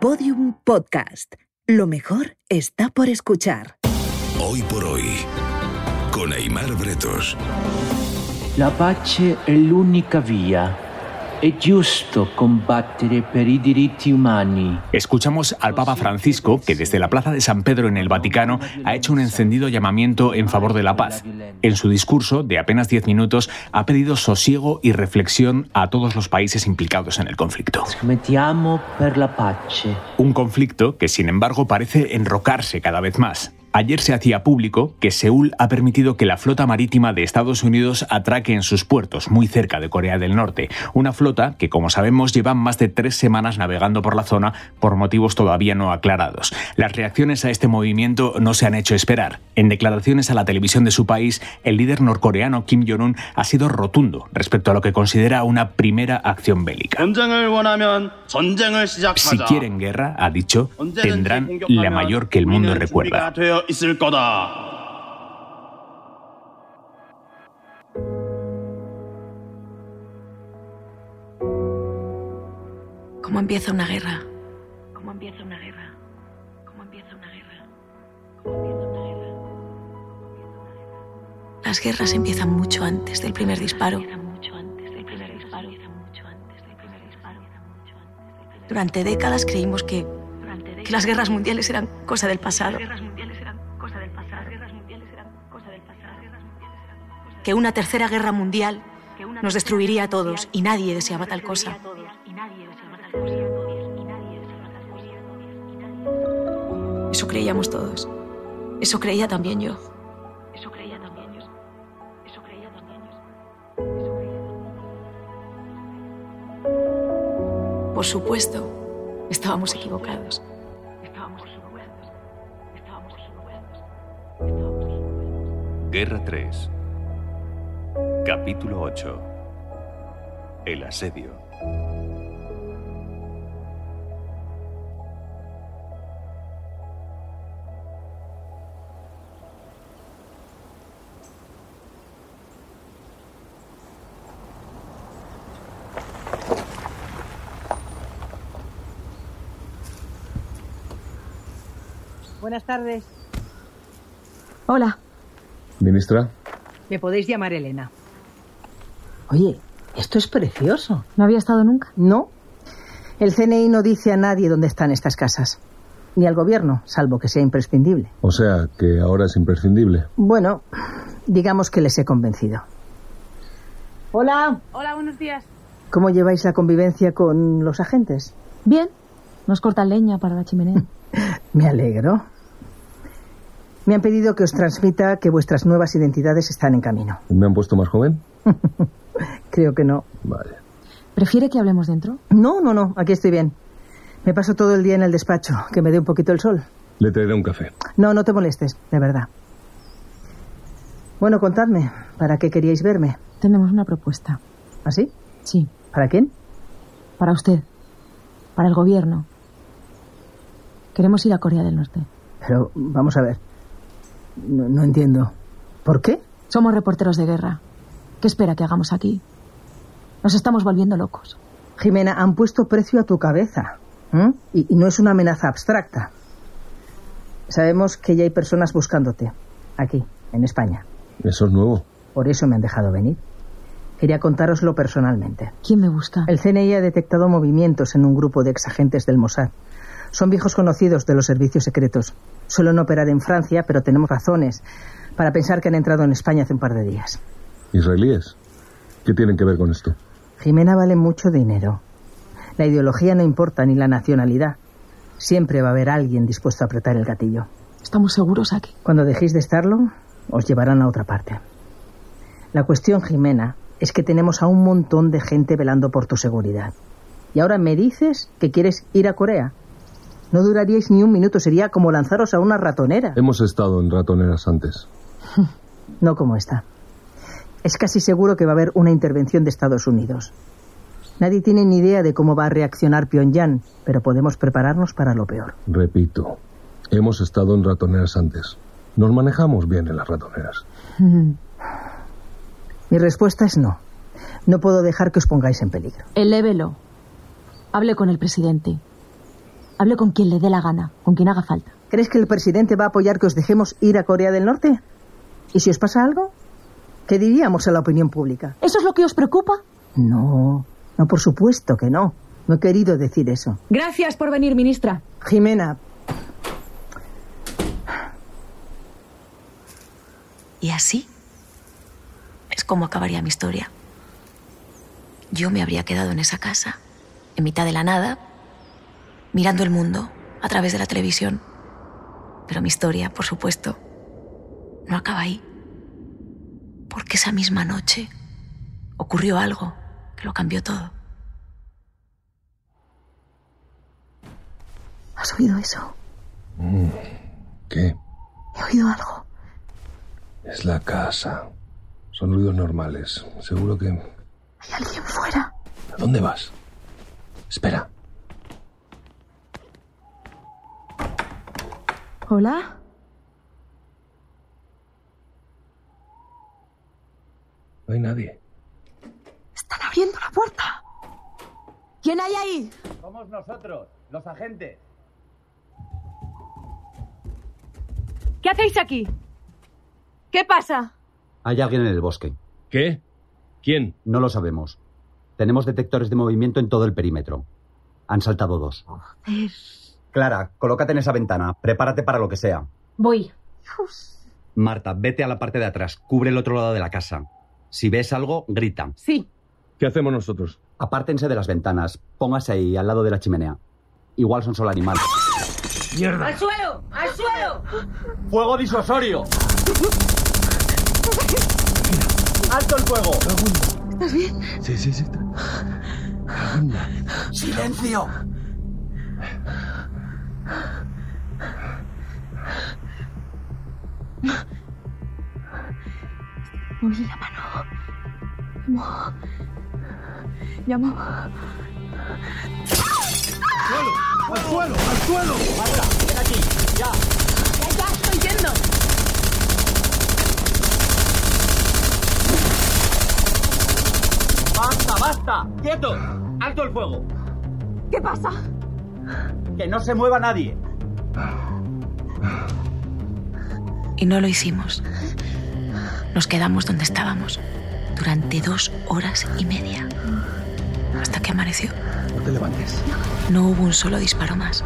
Podium Podcast. Lo mejor está por escuchar. Hoy por hoy, con Aymar Bretos. La pace è l'unica via. È giusto combattere per i diritti umani. Escuchamos al Papa Francisco, que desde la Plaza de San Pedro en el Vaticano ha hecho un encendido llamamiento en favor de la paz. En su discurso, de apenas 10 minutos, ha pedido sosiego y reflexión a todos los países implicados en el conflicto. Un conflicto que, sin embargo, parece enrocarse cada vez más. Ayer se hacía público que Seúl ha permitido que la flota marítima de Estados Unidos atraque en sus puertos, muy cerca de Corea del Norte. Una flota que, como sabemos, lleva más de tres semanas navegando por la zona por motivos todavía no aclarados. Las reacciones a este movimiento no se han hecho esperar. En declaraciones a la televisión de su país, el líder norcoreano Kim Jong-un ha sido rotundo respecto a lo que considera una primera acción bélica. Si quieren guerra, ha dicho, tendrán la mayor que el mundo recuerda. 있을 거다. ¿Cómo empieza una guerra? ¿Cómo empieza una guerra? ¿Cómo empieza una guerra? ¿Cómo empieza una guerra? Las guerras empiezan mucho antes del primer disparo. Durante décadas creímos que, que las guerras mundiales eran cosa del pasado. Que una tercera guerra mundial nos destruiría a todos y nadie deseaba tal cosa. Eso creíamos todos. Eso creía también yo. Eso creía también yo. Eso creía también yo. Por supuesto, estábamos equivocados. Estábamos equivocados. Estábamos equivocados. Estábamos equivocados. Guerra 3. Capítulo 8. El asedio. Buenas tardes. Hola. Ministra, Me podéis llamar Elena. Oye, esto es precioso. ¿No había estado nunca? No. El CNI no dice a nadie dónde están estas casas. Ni al gobierno, salvo que sea imprescindible. o sea, que ahora es imprescindible. Bueno, digamos que les he convencido. Hola. Hola, buenos días. ¿Cómo lleváis la convivencia con los agentes? Bien. Nos cortan leña para la chimenea. Me alegro. Me han pedido que os transmita que vuestras nuevas identidades están en camino. ¿Me han puesto más joven? Creo que no. Vale. ¿Prefiere que hablemos dentro? No, no, no, aquí estoy bien. Me paso todo el día en el despacho, que me dé un poquito el sol. Le traeré un café. No, no te molestes, de verdad. Bueno, contadme, ¿para qué queríais verme? Tenemos una propuesta. ¿Así? Sí. ¿Para quién? Para usted. Para el gobierno. Queremos ir a Corea del Norte. Pero vamos a ver. No, no entiendo. ¿Por qué? Somos reporteros de guerra. ¿Qué espera que hagamos aquí? Nos estamos volviendo locos. Jimena, han puesto precio a tu cabeza. Y, y no es una amenaza abstracta. Sabemos que ya hay personas buscándote. Aquí, en España. Eso es nuevo. Por eso me han dejado venir. Quería contároslo personalmente. ¿Quién me busca? El CNI ha detectado movimientos en un grupo de exagentes del Mossad. Son viejos conocidos de los servicios secretos. Suelen operar en Francia, pero tenemos razones para pensar que han entrado en España hace un par de días. ¿Israelíes? ¿Qué tienen que ver con esto? Jimena vale mucho dinero. La ideología no importa ni la nacionalidad. Siempre va a haber alguien dispuesto a apretar el gatillo. Estamos seguros aquí. Cuando dejéis de estarlo, os llevarán a otra parte. La cuestión, Jimena, es que tenemos a un montón de gente velando por tu seguridad. Y ahora me dices que quieres ir a Corea. No duraríais ni un minuto, sería como lanzaros a una ratonera. Hemos estado en ratoneras antes. No como esta. Es casi seguro que va a haber una intervención de Estados Unidos. Nadie tiene ni idea de cómo va a reaccionar Pyongyang, pero podemos prepararnos para lo peor. Repito, hemos estado en ratoneras antes. Nos manejamos bien en las ratoneras. Mi respuesta es no. No puedo dejar que os pongáis en peligro. Elévelo. Hable con el presidente. Hable con quien le dé la gana, con quien haga falta. ¿Crees que el presidente va a apoyar que os dejemos ir a Corea del Norte? ¿Y si os pasa algo? ¿Qué diríamos a la opinión pública? ¿Eso es lo que os preocupa? No, no, por supuesto que no. No he querido decir eso. Gracias por venir, ministra. Jimena, Y así es como acabaría mi historia. Yo me habría quedado en esa casa, en mitad de la nada, mirando el mundo a través de la televisión. Pero mi historia, por supuesto, no acaba ahí. Porque esa misma noche ocurrió algo que lo cambió todo. ¿has oído eso? ¿Qué? He oído algo. Es la casa. Son ruidos normales. Seguro que... Hay alguien fuera. ¿A dónde vas? Espera. ¿Hola? No hay nadie. Están abriendo la puerta. ¿Quién hay ahí? Somos nosotros, los agentes. ¿Qué hacéis aquí? ¿Qué pasa? Hay alguien en el bosque. ¿Qué? ¿Quién? No lo sabemos. Tenemos detectores de movimiento en todo el perímetro. Han saltado dos. Clara, colócate en esa ventana. Prepárate para lo que sea. Voy. Marta, vete a la parte de atrás. Cubre el otro lado de la casa. Si ves algo, grita. Sí. ¿Qué hacemos nosotros? Apártense de las ventanas. Póngase ahí, al lado de la chimenea. Igual son solo animales. ¡Al suelo! ¡Al suelo! ¡Fuego disuasorio! ¡Alto el fuego! Sí, sí, sí. ¡Silencio! Moví la mano. Llamo. Llamo. ¡Al suelo! ¡Al suelo! Marta, ven aquí, ya. Ya, ya, estoy yendo. ¡Basta, basta! ¡Quieto! ¡Alto el fuego! ¿Qué pasa? ¡Que no se mueva nadie! Y no lo hicimos. Nos quedamos donde estábamos durante dos horas y media. Hasta que amaneció. No te levantes. No hubo un solo disparo más.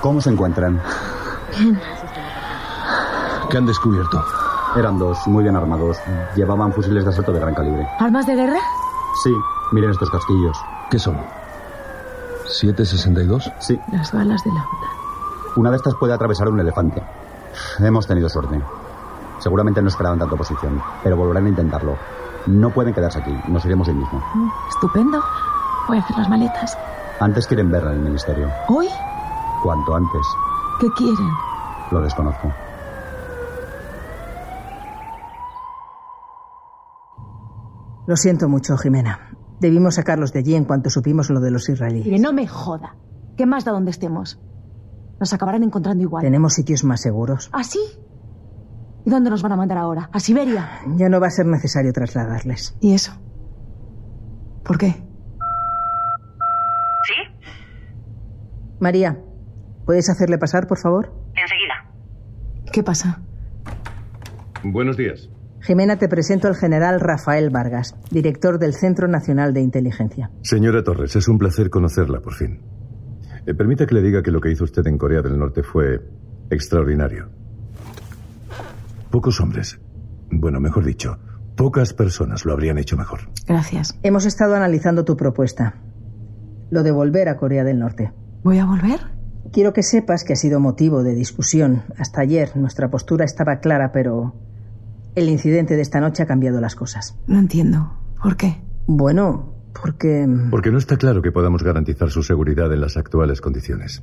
¿Cómo se encuentran? ¿Qué han descubierto? Eran dos, muy bien armados. Llevaban fusiles de asalto de gran calibre. ¿Armas de guerra? Sí, miren estos casquillos. ¿Qué son? ¿762? Sí, Las balas de la OTAN. una de estas puede atravesar un elefante. Hemos tenido suerte. Seguramente no esperaban tanta oposición, pero volverán a intentarlo. No pueden quedarse aquí, nos iremos hoy mismo. Mm, Estupendo. Voy a hacer las maletas. Antes quieren verla en el ministerio. ¿Hoy? Cuanto antes. ¿Qué quieren? Lo desconozco. Lo siento mucho, Jimena. Debimos sacarlos de allí en cuanto supimos lo de los Mire, israelíes. no me joda. ¿Qué más da donde estemos? Nos acabarán encontrando igual. Tenemos sitios más seguros. ¿Ah, sí? ¿Y dónde nos van a mandar ahora? ¿A Siberia? Ya no va a ser necesario trasladarles. ¿Y eso? ¿Por qué? ¿Sí? María, ¿puedes hacerle pasar, por favor? Enseguida. ¿Qué pasa? Buenos días. Jimena, te presento al general Rafael Vargas, director del Centro Nacional de Inteligencia. Señora Torres, es un placer conocerla por fin. Eh, permita que le diga que lo que hizo usted en Corea del Norte fue extraordinario. Pocos hombres, bueno, mejor dicho, pocas personas lo habrían hecho mejor. Gracias. Hemos estado analizando tu propuesta. Lo de volver a Corea del Norte. ¿Voy a volver? Quiero que sepas que ha sido motivo de discusión. Hasta ayer nuestra postura estaba clara, pero el incidente de esta noche ha cambiado las cosas. No entiendo. ¿Por qué? Bueno, porque... Porque no está claro que podamos garantizar su seguridad en las actuales condiciones.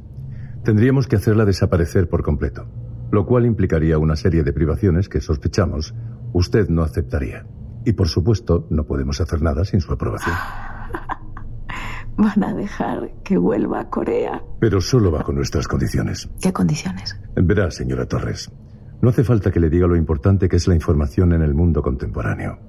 Tendríamos que hacerla desaparecer por completo, lo cual implicaría una serie de privaciones que sospechamos usted no aceptaría. Y por supuesto, no podemos hacer nada sin su aprobación. Van a dejar que vuelva a Corea. Pero solo bajo nuestras condiciones. ¿Qué condiciones? Verá, señora Torres, no hace falta que le diga lo importante que es la información en el mundo contemporáneo.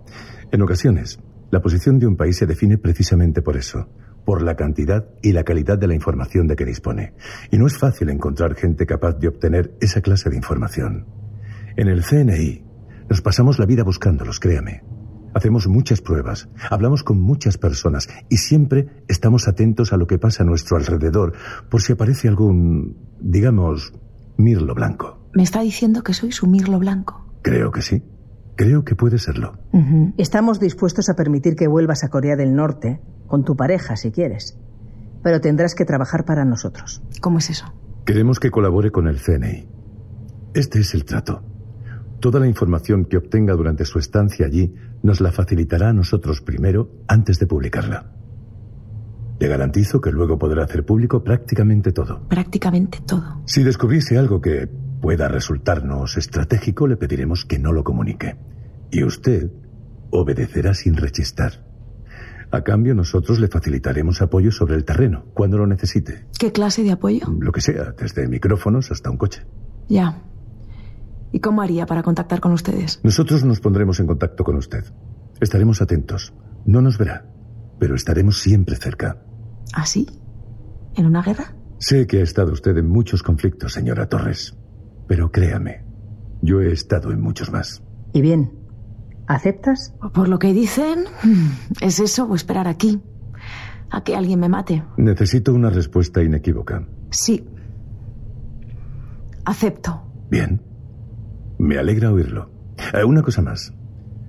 En ocasiones, la posición de un país se define precisamente por eso, por la cantidad y la calidad de la información de que dispone. Y no es fácil encontrar gente capaz de obtener esa clase de información. En el CNI nos pasamos la vida buscándolos, créame. Hacemos muchas pruebas, hablamos con muchas personas y siempre estamos atentos a lo que pasa a nuestro alrededor por si aparece algún, digamos, mirlo blanco. ¿Me está diciendo que soy su mirlo blanco? Creo que sí. Creo que puede serlo. Estamos dispuestos a permitir que vuelvas a Corea del Norte, con tu pareja si quieres. Pero tendrás que trabajar para nosotros. ¿Cómo es eso? Queremos que colabore con el CNI. Este es el trato. Toda la información que obtenga durante su estancia allí nos la facilitará a nosotros primero antes de publicarla. Le garantizo que luego podrá hacer público prácticamente todo. Prácticamente todo. Si descubriese algo que pueda resultarnos estratégico, le pediremos que no lo comunique. Y usted obedecerá sin rechistar. A cambio, nosotros le facilitaremos apoyo sobre el terreno, cuando lo necesite. ¿Qué clase de apoyo? Lo que sea, desde micrófonos hasta un coche. Ya. ¿Y cómo haría para contactar con ustedes? Nosotros nos pondremos en contacto con usted. Estaremos atentos. No nos verá, pero estaremos siempre cerca. ¿Ah, sí? ¿En una guerra? Sé que ha estado usted en muchos conflictos, señora Torres. Pero créame, yo he estado en muchos más. ¿Y bien? ¿Aceptas? Por lo que dicen, es eso o esperar aquí. A que alguien me mate. Necesito una respuesta inequívoca. Sí. Acepto. Bien. Me alegra oírlo. Eh, una cosa más.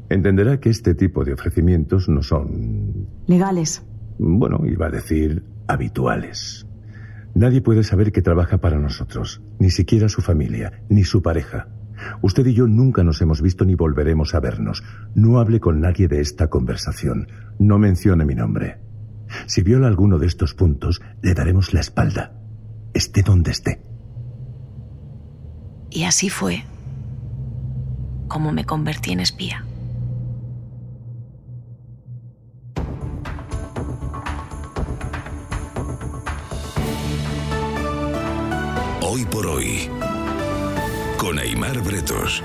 Entenderá que este tipo de ofrecimientos no son... Legales. Bueno, iba a decir habituales. Nadie puede saber que trabaja para nosotros, ni siquiera su familia, ni su pareja. Usted y yo nunca nos hemos visto ni volveremos a vernos. No hable con nadie de esta conversación. No mencione mi nombre. Si viola alguno de estos puntos, le daremos la espalda. Esté donde esté. Y así fue como me convertí en espía. Hoy por hoy, con Aymar Bretos.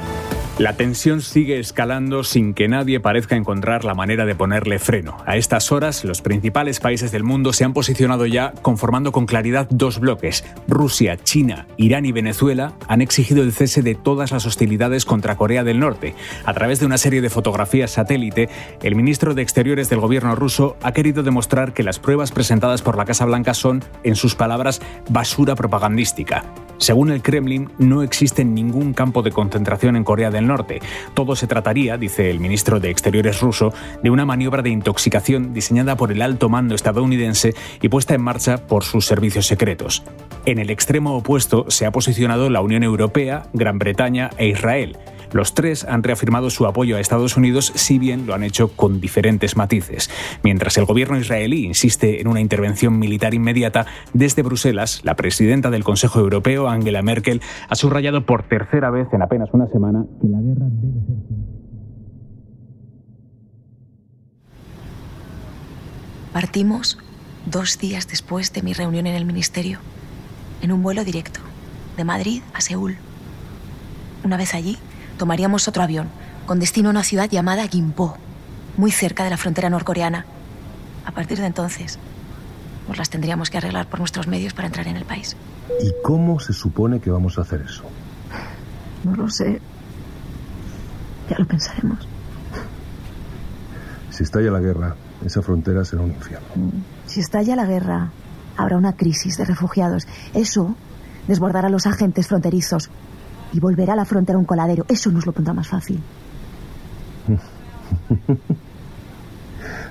La tensión sigue escalando sin que nadie parezca encontrar la manera de ponerle freno. A estas horas, los principales países del mundo se han posicionado ya conformando con claridad dos bloques. Rusia, China, Irán y Venezuela han exigido el cese de todas las hostilidades contra Corea del Norte. A través de una serie de fotografías satélite, el ministro de Exteriores del gobierno ruso ha querido demostrar que las pruebas presentadas por la Casa Blanca son, en sus palabras, basura propagandística. Según el Kremlin, no existe ningún campo de concentración en Corea del Norte. Todo se trataría, dice el ministro de Exteriores ruso, de una maniobra de intoxicación diseñada por el alto mando estadounidense y puesta en marcha por sus servicios secretos. En el extremo opuesto se ha posicionado la Unión Europea, Gran Bretaña e Israel. Los tres han reafirmado su apoyo a Estados Unidos, si bien lo han hecho con diferentes matices. Mientras el gobierno israelí insiste en una intervención militar inmediata, desde Bruselas, la presidenta del Consejo Europeo, Angela Merkel, ha subrayado por tercera vez en apenas una semana que la guerra debe ser. Partimos dos días después de mi reunión en el ministerio, en un vuelo directo, de Madrid a Seúl. Una vez allí, tomaríamos otro avión, con destino a una ciudad llamada Gimpo, muy cerca de la frontera norcoreana. A partir de entonces, nos las tendríamos que arreglar por nuestros medios para entrar en el país. ¿Y cómo se supone que vamos a hacer eso? No lo sé. Ya lo pensaremos. Si estalla la guerra, esa frontera será un infierno. Si estalla la guerra, habrá una crisis de refugiados. Eso desbordará a los agentes fronterizos y volverá a la frontera un coladero. Eso nos lo pondrá más fácil.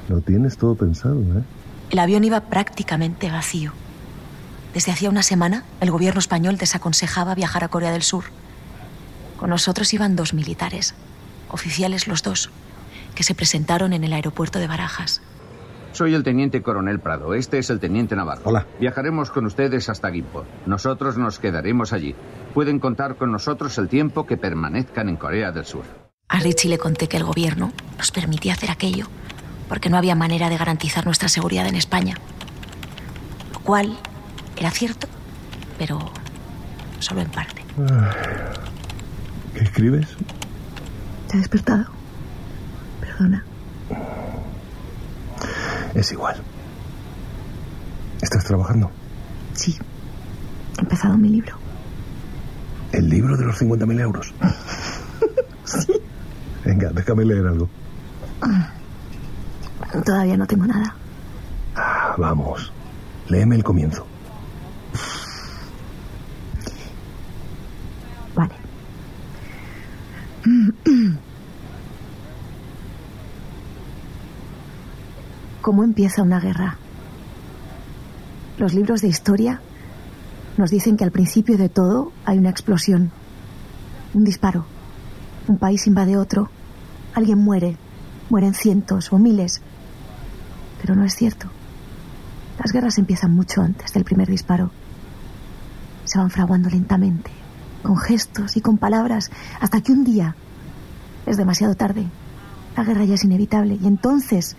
Lo tienes todo pensado, ¿eh? El avión iba prácticamente vacío. Desde hacía una semana, el gobierno español desaconsejaba viajar a Corea del Sur. Con nosotros iban dos militares, oficiales los dos, que se presentaron en el aeropuerto de Barajas. Soy el teniente coronel Prado. Este es el teniente Navarro. Hola. Viajaremos con ustedes hasta Gimpo. Nosotros nos quedaremos allí. Pueden contar con nosotros el tiempo que permanezcan en Corea del Sur. A Richie le conté que el gobierno nos permitía hacer aquello porque no había manera de garantizar nuestra seguridad en España. cual era cierto, pero solo en parte. ¿Qué escribes? ¿Te ha despertado? Perdona. Es igual. ¿Estás trabajando? Sí. He empezado mi libro. ¿El libro de los 50.000 euros? sí. Venga, déjame leer algo. Todavía no tengo nada. Ah, vamos. Léeme el comienzo. ¿Cómo empieza una guerra? Los libros de historia nos dicen que al principio de todo hay una explosión, un disparo, un país invade otro, alguien muere, mueren cientos o miles. Pero no es cierto. Las guerras empiezan mucho antes del primer disparo. Se van fraguando lentamente, con gestos y con palabras, hasta que un día es demasiado tarde. La guerra ya es inevitable y entonces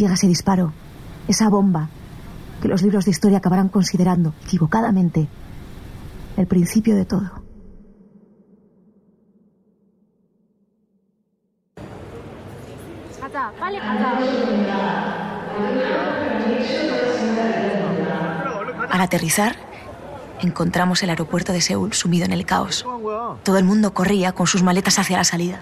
llega ese disparo, esa bomba que los libros de historia acabarán considerando, equivocadamente, el principio de todo. Al aterrizar, encontramos el aeropuerto de Seúl sumido en el caos. Todo el mundo corría con sus maletas hacia la salida.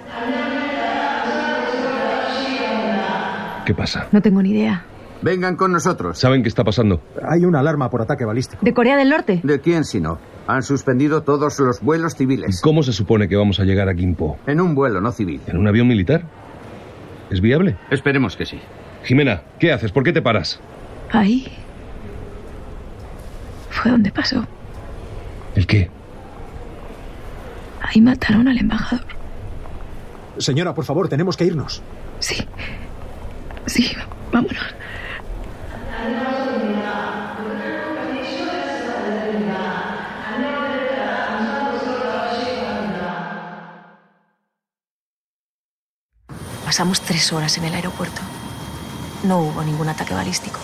¿Qué pasa? No tengo ni idea. Vengan con nosotros. ¿Saben qué está pasando? Hay una alarma por ataque balístico. ¿De Corea del Norte? ¿De quién si no? Han suspendido todos los vuelos civiles. ¿Cómo se supone que vamos a llegar a Gimpo? En un vuelo no civil. ¿En un avión militar? ¿Es viable? Esperemos que sí. Jimena, ¿qué haces? ¿Por qué te paras? Ahí. Fue donde pasó. ¿El qué? Ahí mataron al embajador. Señora, por favor, tenemos que irnos. Sí. Sí, vámonos. Pasamos tres horas en el aeropuerto. No hubo ningún ataque balístico.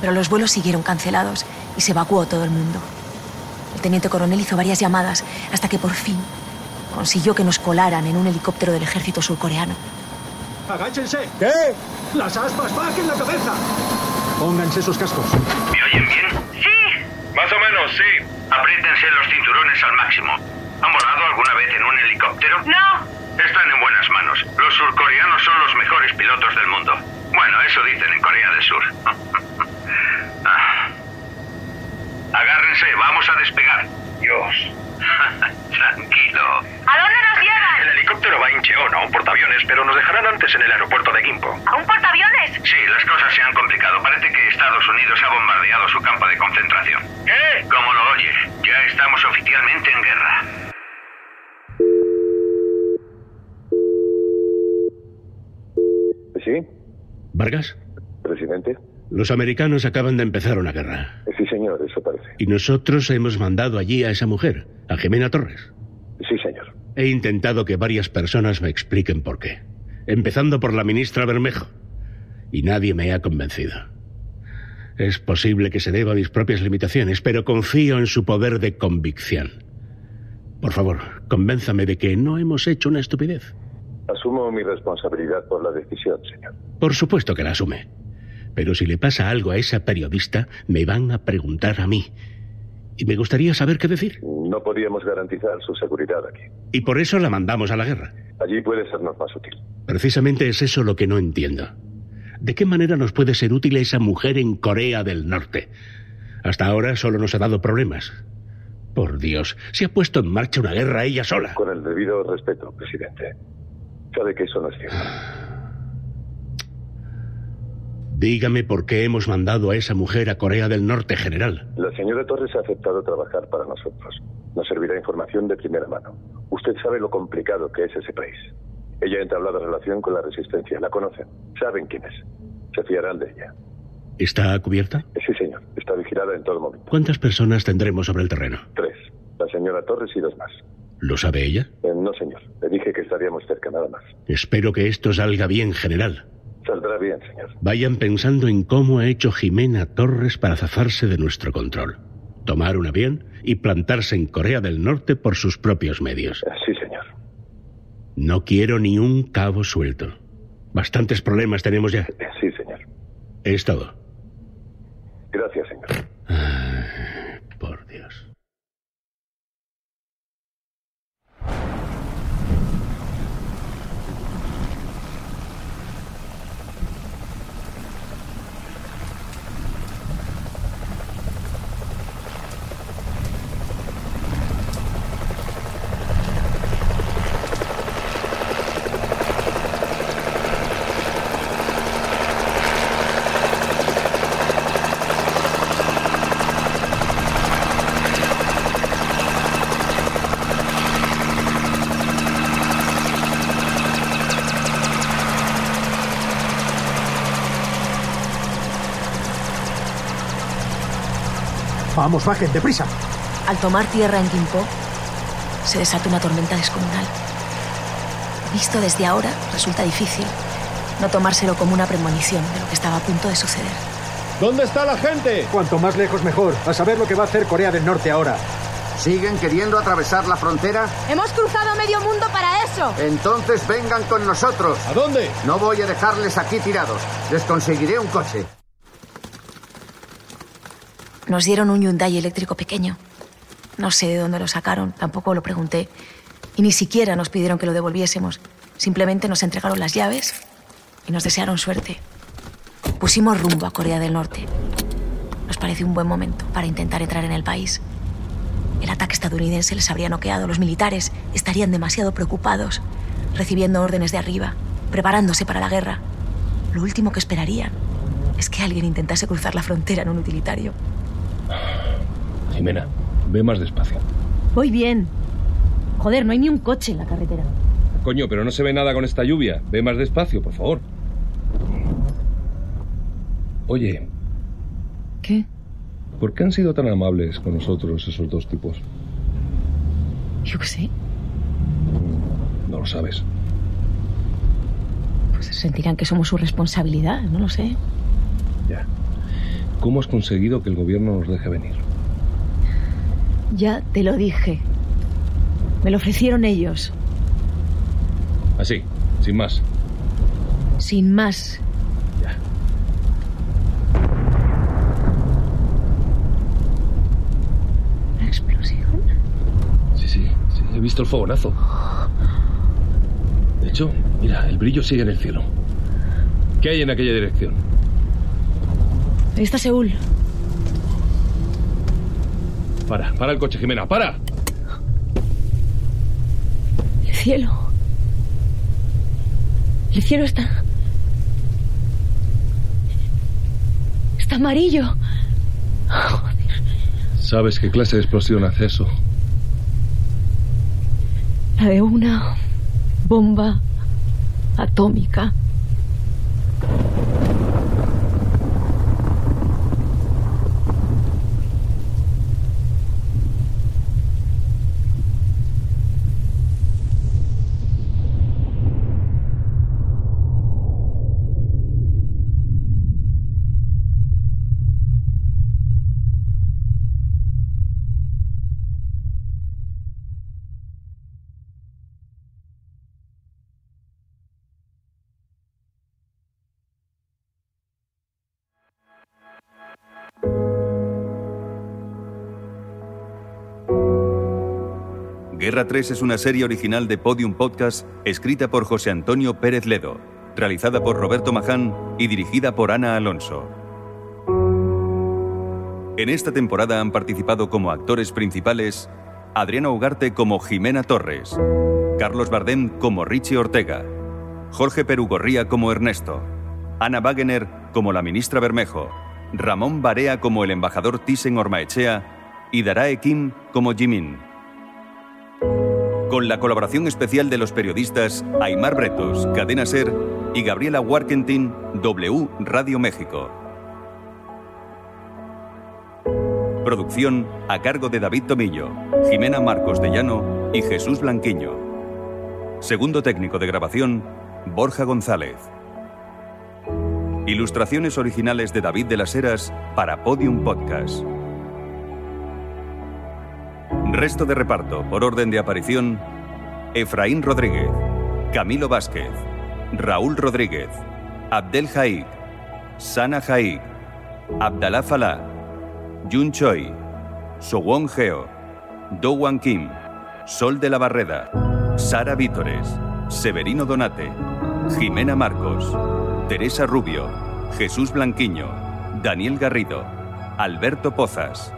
Pero los vuelos siguieron cancelados y se evacuó todo el mundo. El teniente coronel hizo varias llamadas hasta que por fin consiguió que nos colaran en un helicóptero del ejército surcoreano. ¡Agáchense! ¿Qué? ¡Las aspas bajen la cabeza! Pónganse esos cascos. ¿Me oyen bien? Sí. Más o menos, sí. Apriétense los cinturones al máximo. ¿Han volado alguna vez en un helicóptero? No. Están en buenas manos. Los surcoreanos son los mejores pilotos del mundo. Bueno, eso dicen en Corea del Sur. Ah. Agárrense, vamos a despegar. Dios. Tranquilo. ¿A dónde nos llevan? El helicóptero va a Incheon a un portaaviones, pero nos dejarán antes en el aeropuerto de Gimpo. ¿A un portaaviones? Sí, las cosas se han complicado. Parece que Estados Unidos ha bombardeado su campo de concentración. ¿Qué? Como lo oye, ya estamos oficialmente en guerra. ¿Sí? ¿Vargas? ¿Presidente? Los americanos acaban de empezar una guerra. Sí, señor, eso parece. Y nosotros hemos mandado allí a esa mujer, a Jimena Torres. Sí, señor. He intentado que varias personas me expliquen por qué. Empezando por la ministra Bermejo. Y nadie me ha convencido. Es posible que se deba a mis propias limitaciones, pero confío en su poder de convicción. Por favor, convénzame de que no hemos hecho una estupidez. Asumo mi responsabilidad por la decisión, señor. Por supuesto que la asume. Pero si le pasa algo a esa periodista, me van a preguntar a mí. Y me gustaría saber qué decir. No podíamos garantizar su seguridad aquí. Y por eso la mandamos a la guerra. Allí puede sernos más útil. Precisamente es eso lo que no entiendo. ¿De qué manera nos puede ser útil esa mujer en Corea del Norte? Hasta ahora solo nos ha dado problemas. Por Dios, se ha puesto en marcha una guerra ella sola. Con el debido respeto, presidente. Sabe que eso no es cierto. Dígame por qué hemos mandado a esa mujer a Corea del Norte, general. La señora Torres ha aceptado trabajar para nosotros. Nos servirá información de primera mano. Usted sabe lo complicado que es ese país. Ella ha entablado relación con la resistencia. La conocen. Saben quién es. Se fiarán de ella. ¿Está cubierta? Sí, señor. Está vigilada en todo momento. ¿Cuántas personas tendremos sobre el terreno? Tres. La señora Torres y dos más. ¿Lo sabe ella? Eh, no, señor. Le dije que estaríamos cerca nada más. Espero que esto salga bien, general. Saldrá bien, señor. Vayan pensando en cómo ha hecho Jimena Torres para zafarse de nuestro control. Tomar un avión y plantarse en Corea del Norte por sus propios medios. Sí, señor. No quiero ni un cabo suelto. Bastantes problemas tenemos ya. Sí, señor. Es todo. Gracias, señor. Por Dios. Vamos, bajen, deprisa. Al tomar tierra en Gimpo, se desata una tormenta descomunal. Visto desde ahora, resulta difícil no tomárselo como una premonición de lo que estaba a punto de suceder. ¿Dónde está la gente? Cuanto más lejos mejor. A saber lo que va a hacer Corea del Norte ahora. ¿Siguen queriendo atravesar la frontera? Hemos cruzado medio mundo para eso. Entonces vengan con nosotros. ¿A dónde? No voy a dejarles aquí tirados. Les conseguiré un coche. Nos dieron un Hyundai eléctrico pequeño. No sé de dónde lo sacaron, tampoco lo pregunté. Y ni siquiera nos pidieron que lo devolviésemos. Simplemente nos entregaron las llaves y nos desearon suerte. Pusimos rumbo a Corea del Norte. Nos pareció un buen momento para intentar entrar en el país. El ataque estadounidense les habría noqueado. Los militares estarían demasiado preocupados, recibiendo órdenes de arriba, preparándose para la guerra. Lo último que esperarían es que alguien intentase cruzar la frontera en un utilitario. Jimena, ve más despacio. Voy bien. Joder, no hay ni un coche en la carretera. Coño, pero no se ve nada con esta lluvia. Ve más despacio, por favor. Oye, ¿Qué? ¿por qué han sido tan amables con nosotros esos dos tipos? Yo qué sé. No lo sabes. Pues sentirán que somos su responsabilidad, no lo sé. Ya. ¿Cómo has conseguido que el gobierno nos deje venir? Ya te lo dije. Me lo ofrecieron ellos. Así, sin más. Sin más. ¿La explosión? Sí, sí, sí, he visto el fogonazo. De hecho, mira, el brillo sigue en el cielo. ¿Qué hay en aquella dirección? Ahí está Seúl. Para, para el coche, Jimena, para. El cielo. El cielo está. Está amarillo. ¿Sabes qué clase de explosión hace eso? La de una bomba atómica. Guerra 3 es una serie original de Podium Podcast escrita por José Antonio Pérez Ledo, realizada por Roberto Maján y dirigida por Ana Alonso. En esta temporada han participado como actores principales Adriana Ugarte como Jimena Torres, Carlos Bardem como Richie Ortega, Jorge Perugorría como Ernesto, Ana Wagener como la ministra Bermejo, Ramón Barea como el embajador Thyssen Ormaechea y Darae Kim como Jimin. Con la colaboración especial de los periodistas Aymar Bretos, Cadena Ser y Gabriela Warkentin, W Radio México. Producción a cargo de David Tomillo, Jimena Marcos de Llano y Jesús Blanquiño. Segundo técnico de grabación, Borja González. Ilustraciones originales de David de las Heras para Podium Podcast. Resto de reparto por orden de aparición: Efraín Rodríguez, Camilo Vázquez, Raúl Rodríguez, Abdel Haig, Sana Haig, Abdalá Falá, Jun Choi, Sowon Geo, Do Wan Kim, Sol de la Barreda, Sara Vítores, Severino Donate, Jimena Marcos, Teresa Rubio, Jesús Blanquiño, Daniel Garrido, Alberto Pozas,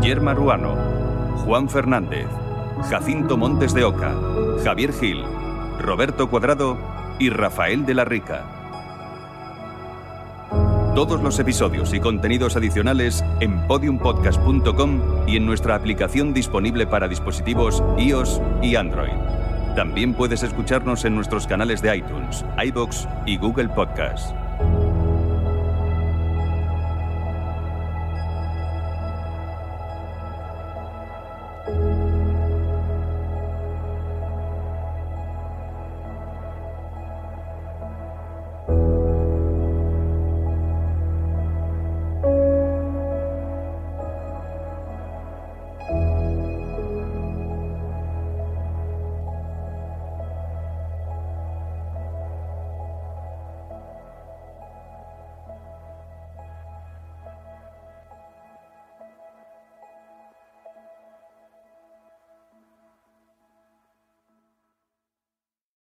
Yerma Ruano, Juan Fernández, Jacinto Montes de Oca, Javier Gil, Roberto Cuadrado y Rafael de la Rica. Todos los episodios y contenidos adicionales en podiumpodcast.com y en nuestra aplicación disponible para dispositivos iOS y Android. También puedes escucharnos en nuestros canales de iTunes, iBox y Google Podcast.